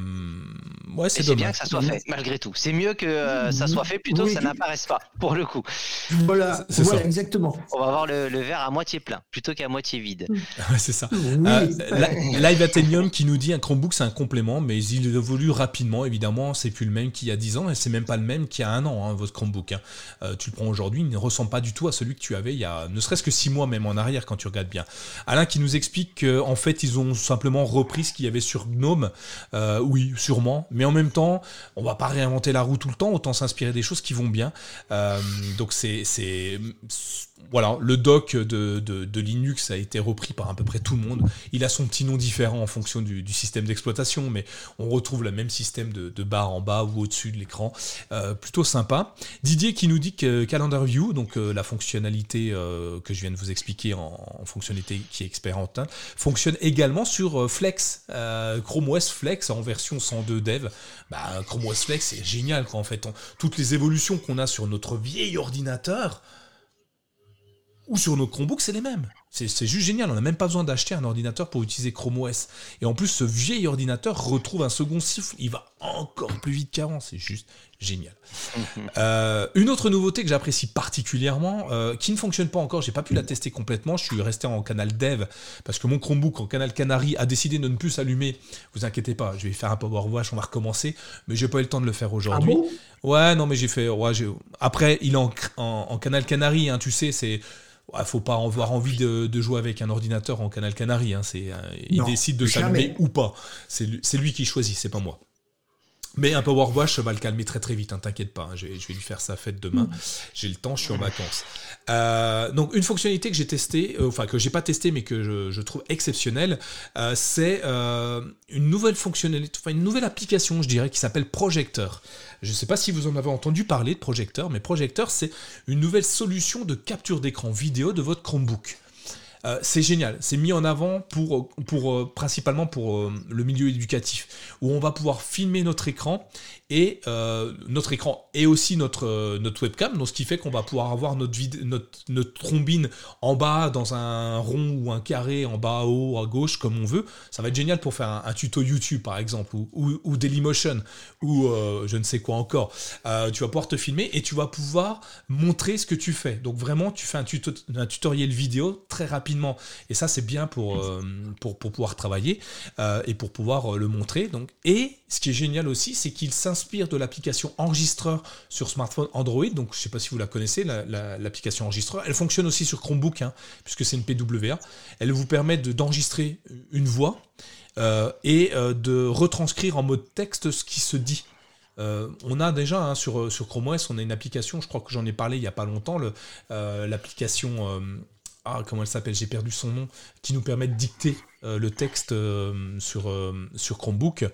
ouais, c'est bien que ça soit fait malgré tout. C'est mieux que euh, ça soit fait plutôt que ça n'apparaisse pas pour le coup. Voilà, voilà exactement. On va avoir le, verre à moitié plein plutôt qu'à moitié vide. *laughs* ouais, c'est ça. Euh, Live Athenium qui nous dit un Chromebook c'est un complément, mais il évolue rapidement. Évidemment, c'est plus le même qu'il y a 10 ans et c'est même pas le même qu'il y a un an. Hein, votre Chromebook, hein. euh, tu le prends aujourd'hui, il ne ressemble pas du tout à celui que tu avais il y a ne serait-ce que 6 mois même en arrière quand tu regardes bien. Alain qui nous explique qu'en fait ils ont simplement repris ce qu'il y avait sur Gnome, euh, oui, sûrement, mais en même temps, on va pas réinventer la roue tout le temps, autant s'inspirer des choses qui vont bien. Euh, donc c'est voilà, le doc de, Linux a été repris par à peu près tout le monde. Il a son petit nom différent en fonction du, système d'exploitation, mais on retrouve le même système de, barre en bas ou au-dessus de l'écran. Euh, plutôt sympa. Didier qui nous dit que Calendar View, donc euh, la fonctionnalité euh, que je viens de vous expliquer en, fonctionnalité qui est expérimentale, fonctionne également sur Flex, Chrome OS Flex en version 102 dev. Bah, Chrome OS Flex, c'est génial quand en fait. toutes les évolutions qu'on a sur notre vieil ordinateur, ou sur nos Chromebooks, c'est les mêmes. C'est juste génial, on n'a même pas besoin d'acheter un ordinateur pour utiliser Chrome OS. Et en plus, ce vieil ordinateur retrouve un second siffle, il va encore plus vite qu'avant, c'est juste génial. *laughs* Euh, une autre nouveauté que j'apprécie particulièrement, euh, qui ne fonctionne pas encore, j'ai pas pu la tester complètement, je suis resté en canal dev, parce que mon Chromebook en canal Canary a décidé de ne plus s'allumer. Vous inquiétez pas, je vais faire un power wash, on va recommencer, mais j'ai pas eu le temps de le faire aujourd'hui. Ah ouais, non mais j'ai fait... Ouais, Après, il est en, en canal Canary, hein, tu sais, c'est il faut pas avoir envie de, jouer avec un ordinateur en Canal Canary. Hein. C'est, euh, il décide de s'allumer ou pas. C'est, lui qui choisit, c'est pas moi. Mais un Power Wash va le calmer très très vite, hein, t'inquiète pas, hein. je, vais, lui faire sa fête demain. Mm. J'ai le temps, je suis en vacances. Euh, donc une fonctionnalité que j'ai testée, euh, enfin que j'ai pas testée mais que je, trouve exceptionnelle, c'est une nouvelle fonctionnalité, enfin une nouvelle application, je dirais, qui s'appelle Projector. Je ne sais pas si vous en avez entendu parler de Projector, mais Projector, c'est une nouvelle solution de capture d'écran vidéo de votre Chromebook. Euh, c'est génial, c'est mis en avant pour, euh, principalement pour euh, le milieu éducatif, où on va pouvoir filmer notre écran et notre écran et aussi notre, webcam, donc ce qui fait qu'on va pouvoir avoir notre, trombine en bas dans un rond ou un carré, en bas, à haut, à gauche, comme on veut. Ça va être génial pour faire un, tuto YouTube par exemple, ou, Dailymotion, ou je ne sais quoi encore. tu vas pouvoir te filmer et tu vas pouvoir montrer ce que tu fais. Donc vraiment, tu fais un, un tutoriel vidéo très rapide et ça, c'est bien pour, euh, pour, pouvoir travailler euh, et pour pouvoir euh, le montrer. Donc. Et ce qui est génial aussi, c'est qu'il s'inspire de l'application enregistreur sur smartphone Android. Donc, je ne sais pas si vous la connaissez, l'application enregistreur. Elle fonctionne aussi sur Chromebook, hein, puisque c'est une PWA. Elle vous permet d'enregistrer une voix et de retranscrire en mode texte ce qui se dit. on a déjà hein, sur, sur Chrome OS, on a une application, je crois que j'en ai parlé il n'y a pas longtemps, l'application ah, comment elle s'appelle, j'ai perdu son nom, qui nous permet de dicter euh, le texte euh, sur, euh, sur Chromebook.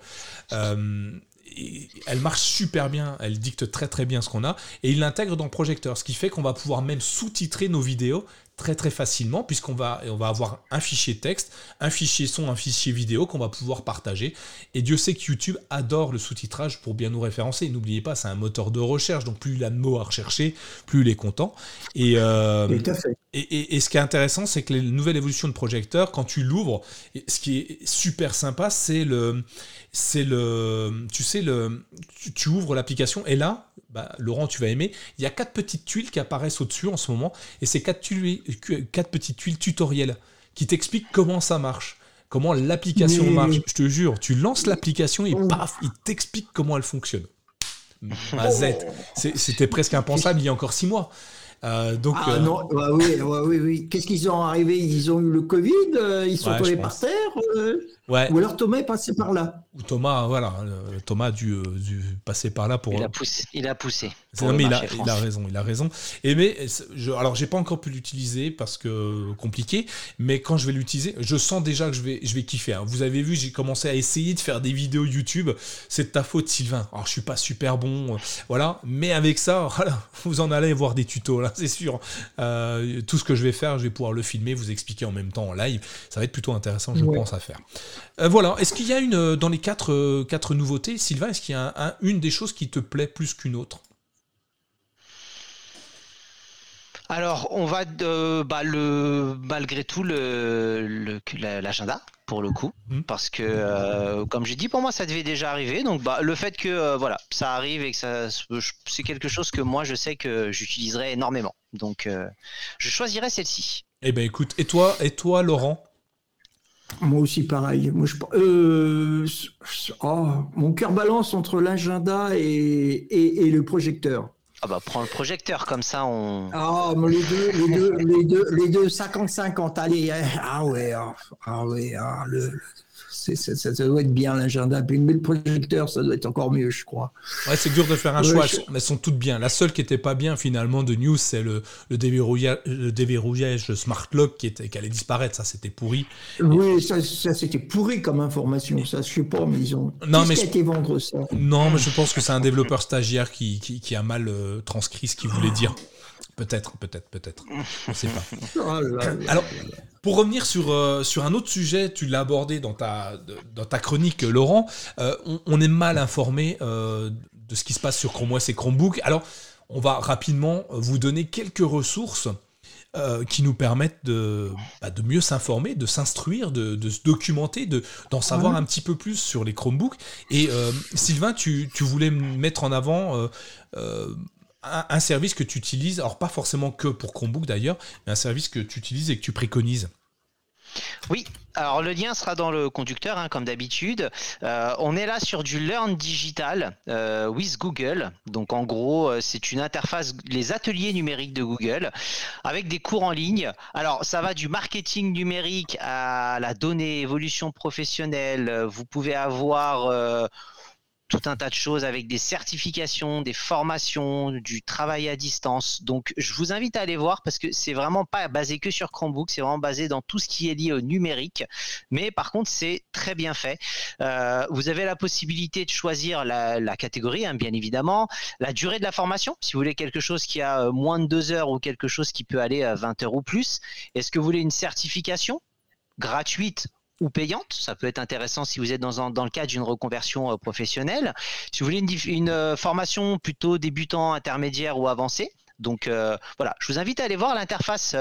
elle marche super bien, elle dicte très très bien ce qu'on a, et il l'intègre dans le projecteur, ce qui fait qu'on va pouvoir même sous-titrer nos vidéos très très facilement puisqu'on va, on va avoir un fichier texte, un fichier son, un fichier vidéo qu'on va pouvoir partager. Et Dieu sait que YouTube adore le sous-titrage pour bien nous référencer. N'oubliez pas, c'est un moteur de recherche, donc plus il a de mots à rechercher, plus il est content. Et, euh, et, et, ce qui est intéressant, c'est que les nouvelles évolutions de projecteur, quand tu l'ouvres, ce qui est super sympa, c'est le, c'est le, tu sais le, tu ouvres l'application et là, bah, Laurent, tu vas aimer. Il y a quatre petites tuiles qui apparaissent au-dessus en ce moment, et c'est quatre, quatre petites tuiles tutoriels qui t'expliquent comment ça marche, comment l'application marche. Je te jure, tu lances l'application et paf, il t'explique comment elle fonctionne. Mazette, c'était presque impensable il y a encore six mois. Euh, donc, ah, euh, non, oui, oui, oui. Qu'est-ce qu'ils ont arrivé? Ils ont eu le Covid, euh, ils sont tombés par terre. Ou alors Thomas est passé par là. Ou Thomas, voilà, Thomas a dû, passer par là pour. Il a poussé. Il a poussé. Non, mais il a, il a, raison, il a raison. Et mais, je, alors j'ai pas encore pu l'utiliser parce que compliqué, mais quand je vais l'utiliser, je sens déjà que je vais, je vais kiffer. Hein. Vous avez vu, j'ai commencé à essayer de faire des vidéos YouTube. C'est de ta faute, Sylvain. Alors je suis pas super bon, voilà, mais avec ça, *laughs* voilà, vous en allez voir des tutos là, c'est sûr. Euh, tout ce que je vais faire, je vais pouvoir le filmer, vous expliquer en même temps en live. Ça va être plutôt intéressant, je pense, à faire. Euh, voilà. Est-ce qu'il y a une dans les quatre, quatre nouveautés, Sylvain, est-ce qu'il y a une des choses qui te plaît plus qu'une autre? Alors, on va de, bah, le, malgré tout le, l'agenda pour le coup, mmh. parce que euh, comme j'ai dit, pour moi, ça devait déjà arriver. Donc, bah, le fait que euh, voilà, ça arrive et que ça, c'est quelque chose que moi, je sais que j'utiliserai énormément. Donc, euh, je choisirai celle-ci. Eh ben, écoute, et toi, et toi, Laurent? Moi aussi, pareil. Moi, je, oh, mon cœur balance entre l'agenda et, et le projecteur. Ah bah prends le projecteur comme ça on. Ah mais les deux les deux les deux les deux 50 50 allez ah ouais ah, ah ouais ah, le, ça, doit être bien l'agenda. Mais le projecteur, ça doit être encore mieux, je crois. Ouais, c'est dur de faire un choix. Elles sont toutes bien. La seule qui n'était pas bien finalement de News, c'est le, le, déverrouillage, le déverrouillage Smart Lock qui, était, qui allait disparaître. Ça, c'était pourri. Oui, ça, c'était pourri comme information. Ça, je sais pas, mais ils ont. Non, mais je... été vendre ça Non, mais je pense que c'est un développeur stagiaire qui, qui, a mal euh, transcrit ce qu'il voulait dire. Peut-être, peut-être, peut-être. On ne sait pas. Oh Alors, pour revenir sur, euh, sur un autre sujet, tu l'as abordé dans ta, dans ta chronique, Laurent, euh, on, est mal informé euh, de ce qui se passe sur Chrome OS et Chromebook. Alors, on va rapidement vous donner quelques ressources qui nous permettent de, bah, de mieux s'informer, de s'instruire, de, de, se documenter, d'en savoir un petit peu plus sur les Chromebooks. Et Sylvain, tu, tu, voulais mettre en avant un, service que tu utilises, alors pas forcément que pour Chromebook d'ailleurs, mais un service que tu utilises et que tu préconises. Oui, alors le lien sera dans le conducteur, hein, comme d'habitude. Euh, on est là sur du Learn Digital euh, with Google. Donc en gros, euh, c'est une interface, les ateliers numériques de Google, avec des cours en ligne. Alors ça va du marketing numérique à la donnée, évolution professionnelle. Vous pouvez avoir tout un tas de choses avec des certifications, des formations, du travail à distance. Donc, je vous invite à aller voir parce que c'est vraiment pas basé que sur Chromebook, c'est vraiment basé dans tout ce qui est lié au numérique. Mais par contre, c'est très bien fait. Euh, vous avez la possibilité de choisir la, catégorie, hein, bien évidemment, la durée de la formation. Si vous voulez quelque chose qui a euh, moins de deux heures ou quelque chose qui peut aller à 20 heures ou plus. Est-ce que vous voulez une certification? Gratuite ou payante. Ça peut être intéressant si vous êtes dans, dans le cadre d'une reconversion euh, professionnelle. Si vous voulez une, euh, formation plutôt débutant, intermédiaire ou avancée, donc euh, voilà, je vous invite à aller voir l'interface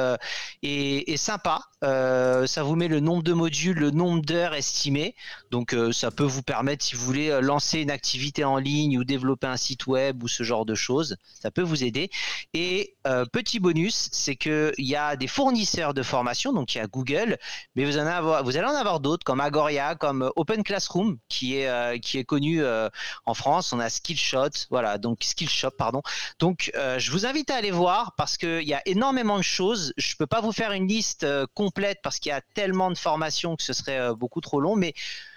est, sympa. Euh, ça vous met le nombre de modules, le nombre d'heures estimées. Donc ça peut vous permettre, si vous voulez lancer une activité en ligne ou développer un site web ou ce genre de choses, ça peut vous aider. Et petit bonus, c'est qu'il y a des fournisseurs de formation, donc il y a Google, mais vous, allez en avoir d'autres comme Agoria, comme Open Classroom, qui est, qui est connu en France. On a Skillshot, voilà, donc Skillshop, pardon. Donc je vous invite aller voir parce qu'il y a énormément de choses. Je ne peux pas vous faire une liste euh, complète parce qu'il y a tellement de formations que ce serait euh, beaucoup trop long, mais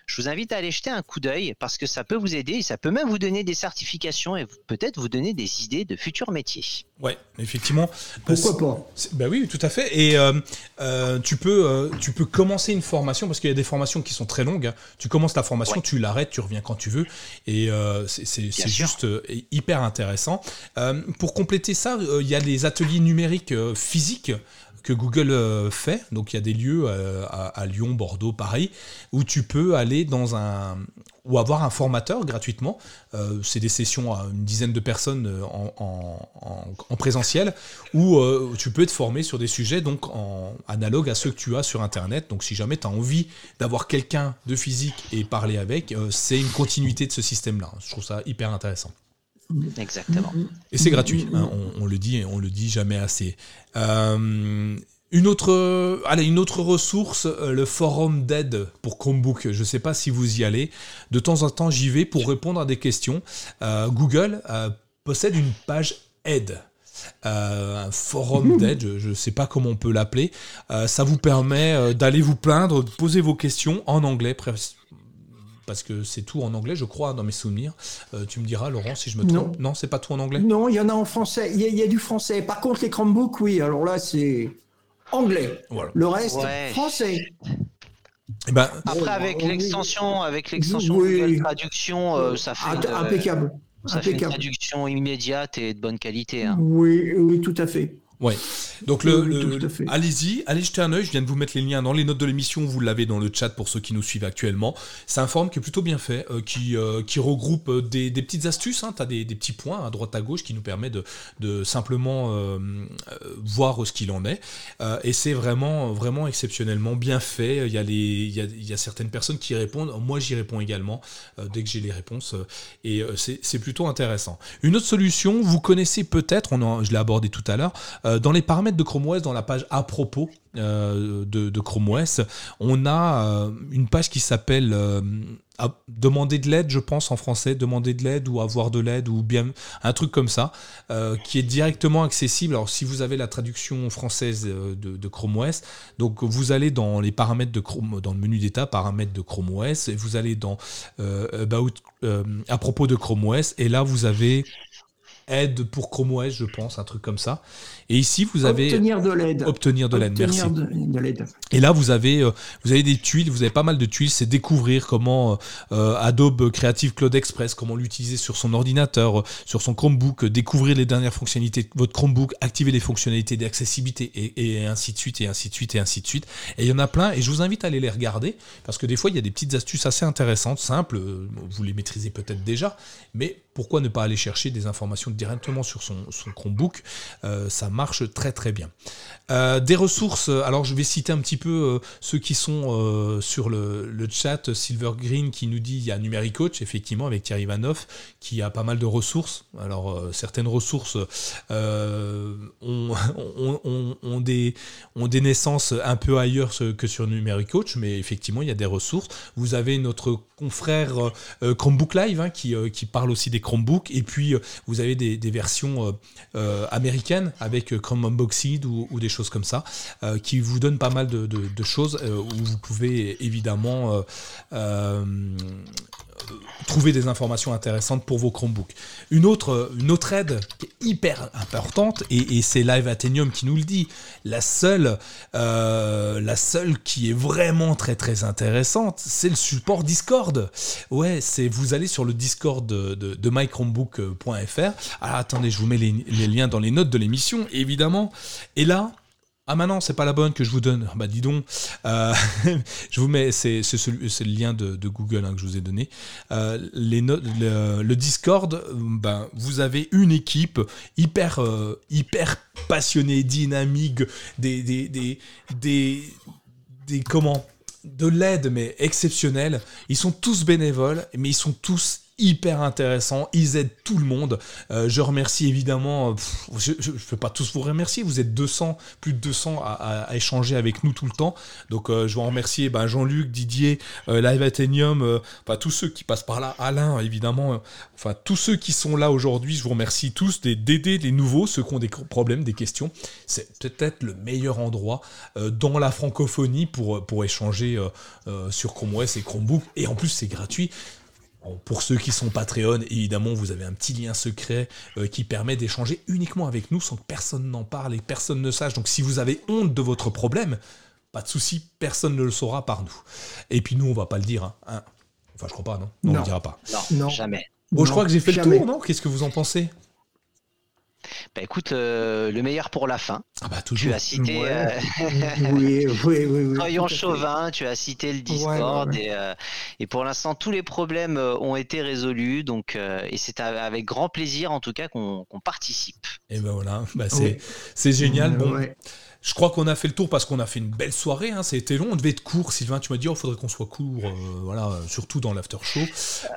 je vous invite à aller jeter un coup d'œil parce que ça peut vous aider et ça peut même vous donner des certifications et peut-être vous donner des idées de futurs métiers. Ouais, effectivement. Pourquoi pas? Bah oui, tout à fait. Et euh, tu, peux, tu peux commencer une formation parce qu'il y a des formations qui sont très longues. Hein. Tu commences ta formation, tu l'arrêtes, tu reviens quand tu veux. Et c'est juste hyper intéressant. pour compléter ça, il y a des ateliers numériques physiques que Google euh, fait. Donc il y a des lieux euh, à, Lyon, Bordeaux, Paris, où tu peux aller dans un ou avoir un formateur gratuitement. Euh, c'est des sessions à une dizaine de personnes en, présentiel où tu peux être formé sur des sujets donc en à ceux que tu as sur Internet. Donc si jamais tu as envie d'avoir quelqu'un de physique et parler avec, c'est une continuité de ce système-là. Je trouve ça hyper intéressant. Exactement. Et c'est gratuit, hein, on, le dit et on le dit jamais assez. Euh, une autre, allez, une autre ressource, euh, le forum d'aide pour Chromebook. Je ne sais pas si vous y allez. De temps en temps, j'y vais pour répondre à des questions. Euh, Google possède une page aide. un forum *laughs* d'aide, je ne sais pas comment on peut l'appeler. ça vous permet d'aller vous plaindre, de poser vos questions en anglais, parce que c'est tout en anglais, je crois, dans mes souvenirs. Euh, tu me diras, Laurent, si je me trompe. Non, c'est pas tout en anglais? Non, il y en a en français. Il y, a du français. Par contre, les Chromebooks, oui. Alors là, c'est anglais. Le reste, français. Eh ben, Après, avec l'extension, avec l'extension de traduction, euh, ça fait impeccable. ça fait une traduction immédiate et de bonne qualité. Hein. Oui, oui, tout à fait. Ouais. Donc le, allez-y, allez jeter un œil. Je viens de vous mettre les liens dans les notes de l'émission. Vous l'avez dans le chat pour ceux qui nous suivent actuellement. C'est un forum qui est plutôt bien fait, euh, qui, euh, qui regroupe euh, des, des petites astuces. Hein. Tu as des, des, petits points à droite à gauche qui nous permettent de, de simplement voir ce qu'il en est. et c'est vraiment, vraiment exceptionnellement bien fait. Il y, a les, il, y a, il y a certaines personnes qui répondent. Moi, j'y réponds également dès que j'ai les réponses. et c'est plutôt intéressant. Une autre solution, vous connaissez peut-être, je l'ai abordé tout à l'heure, euh, dans les paramètres de Chrome OS, dans la page à propos euh, de, Chrome OS, on a euh, une page qui s'appelle demander de l'aide, je pense en français, demander de l'aide ou avoir de l'aide ou bien un truc comme ça, qui est directement accessible. Alors si vous avez la traduction française de, Chrome OS, donc vous allez dans les paramètres de Chrome, dans le menu d'état, paramètres de Chrome OS, et vous allez dans about, à propos de Chrome OS, et là vous avez aide pour Chrome OS, je pense, un truc comme ça. Et ici, vous avez obtenir de l'aide. Obtenir de l'aide. Merci. De, l'aide. Et là, vous avez, euh, vous avez des tuiles. Vous avez pas mal de tuiles. C'est découvrir comment euh, Adobe Creative Cloud Express, comment l'utiliser sur son ordinateur, euh, sur son Chromebook, découvrir les dernières fonctionnalités de votre Chromebook, activer les fonctionnalités d'accessibilité et, et, ainsi de suite et ainsi de suite et ainsi de suite. Et il y en a plein. Et je vous invite à aller les regarder parce que des fois, il y a des petites astuces assez intéressantes, simples. Vous les maîtrisez peut-être déjà, mais pourquoi ne pas aller chercher des informations directement sur son, Chromebook? Euh, Ça marche très très bien. Euh, des ressources, alors je vais citer un petit peu euh, ceux qui sont sur le, chat. Silver Green qui nous dit il y a Numérique Coach, effectivement, avec Thierry Vanoff, qui a pas mal de ressources. Alors certaines ressources *laughs* ont, ont, des, ont des naissances un peu ailleurs que sur Numérique Coach, mais effectivement, il y a des ressources. Vous avez notre confrère Chromebook Live hein, qui, qui parle aussi des Chromebook. Et puis, euh, vous avez des, versions euh, euh, américaines avec Chrome Unboxed ou, ou, des choses comme ça, qui vous donnent pas mal de, de choses où vous pouvez évidemment trouver des informations intéressantes pour vos Chromebooks. Une autre, aide qui est hyper importante, et, c'est Live Athenium qui nous le dit, la seule, euh, la seule qui est vraiment très intéressante, c'est le support Discord. Ouais, c'est vous allez sur le Discord de, mychromebook.fr. Attendez, je vous mets les liens dans les notes de l'émission, évidemment. Et là, ah maintenant c'est pas la bonne que je vous donne. Bah dis donc, euh, *laughs* je vous mets, c'est le lien de, Google hein, que je vous ai donné. Euh, les le, Discord, ben, vous avez une équipe hyper, euh, hyper passionnée, dynamique, des, des comment? De l'aide mais exceptionnelle. Ils sont tous bénévoles, mais ils sont tous hyper intéressant, ils aident tout le monde. Euh, je remercie évidemment, euh, je ne peux pas tous vous remercier, vous êtes 200, plus de 200 à, échanger avec nous tout le temps. Donc euh, je veux remercier ben, Jean-Luc, Didier, Live Athenium, enfin tous ceux qui passent par là, Alain évidemment, enfin tous ceux qui sont là aujourd'hui, je vous remercie tous d'aider les nouveaux, ceux qui ont des problèmes, des questions. C'est peut-être le meilleur endroit dans la francophonie pour, pour échanger sur Chrome OS et Chromebook. Et en plus c'est gratuit pour ceux qui sont Patreon, évidemment, vous avez un petit lien secret euh, qui permet d'échanger uniquement avec nous sans que personne n'en parle et personne ne sache. Donc si vous avez honte de votre problème, pas de souci, personne ne le saura par nous. Et puis nous, on va pas le dire. Hein. hein. Enfin, je crois pas, non, non, on ne le dira pas. Non, jamais. Bon, je crois que j'ai fait le tour, non? Qu'est-ce que vous en pensez? Bah écoute, euh, le meilleur pour la fin. Ah bah toujours. Tu as cité. Euh, *laughs* oui, oui, oui, oui Chauvin, tu as cité le Discord euh, et, pour l'instant tous les problèmes ont été résolus donc et c'est avec grand plaisir en tout cas qu'on participe. Et ben voilà, bah c'est génial. Bon. Je crois qu'on a fait le tour parce qu'on a fait une belle soirée. Hein. C'était long, on devait être court. Sylvain, tu m'as dit, il oh, faudrait qu'on soit court, voilà, surtout dans l'after show.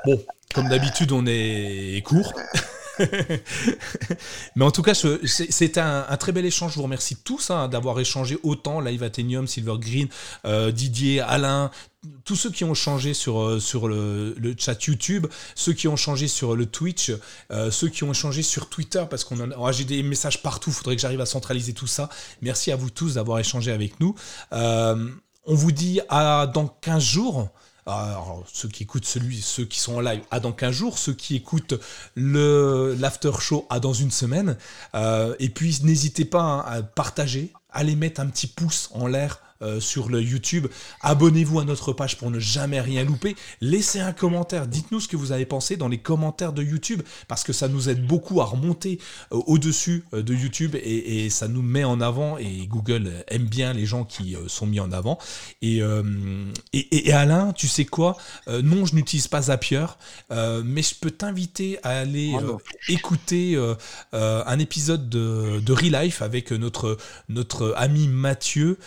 Bon, comme d'habitude, on est court. *laughs* *laughs* Mais en tout cas, c'est un, très bel échange. Je vous remercie tous hein, d'avoir échangé autant. Live Athenium, Silver Green, euh, Didier, Alain, tous ceux qui ont changé sur, euh, sur le, chat YouTube, ceux qui ont changé sur le Twitch, euh, ceux qui ont changé sur Twitter, parce qu'on a, oh, j'ai des messages partout, il faudrait que j'arrive à centraliser tout ça. Merci à vous tous d'avoir échangé avec nous. on vous dit à dans 15 jours. Alors, ceux qui écoutent celui, ceux qui sont en live, à dans 15 jours. Ceux qui écoutent l'after show, à dans une semaine. Euh, et puis, n'hésitez pas hein, à partager, à les mettre un petit pouce en l'air euh, sur le YouTube. Abonnez-vous à notre page pour ne jamais rien louper. Laissez un commentaire. Dites-nous ce que vous avez pensé dans les commentaires de YouTube parce que ça nous aide beaucoup à remonter euh, au-dessus euh, de YouTube et, ça nous met en avant. Et Google aime bien les gens qui sont mis en avant. Et, et, Alain, tu sais quoi? Non, je n'utilise pas Zapier, mais je peux t'inviter à aller oh écouter un épisode de, de Life avec notre, notre ami Mathieu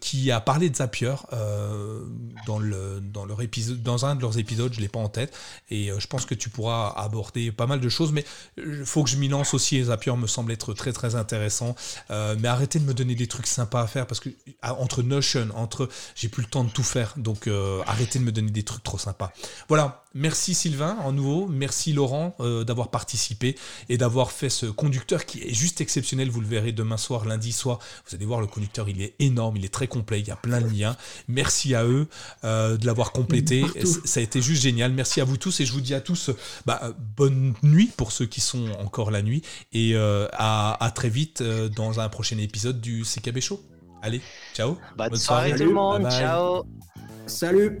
qui a parlé de Zapier euh, dans, le, dans, leur épisode, dans un de leurs épisodes, je ne l'ai pas en tête, et euh, je pense que tu pourras aborder pas mal de choses, mais il faut que je m'y lance aussi, et Zapier me semble être très très intéressant, euh, mais arrêtez de me donner des trucs sympas à faire, parce que entre Notion, entre... J'ai plus le temps de tout faire, donc arrêtez de me donner des trucs trop sympas. Voilà, merci Sylvain, en nouveau, merci Laurent d'avoir participé et d'avoir fait ce conducteur qui est juste exceptionnel, vous le verrez demain soir, lundi soir, vous allez voir le conducteur, il est énorme, il est très complet, il y a plein de liens. Merci à eux euh, de l'avoir complété. Ça a été juste génial. Merci à vous tous et je vous dis à tous bah, bonne nuit pour ceux qui sont encore la nuit et euh, à, très vite euh, dans un prochain épisode du CKB Show. Allez, ciao. Bonne, soirée, tout le monde. Ciao. Salut.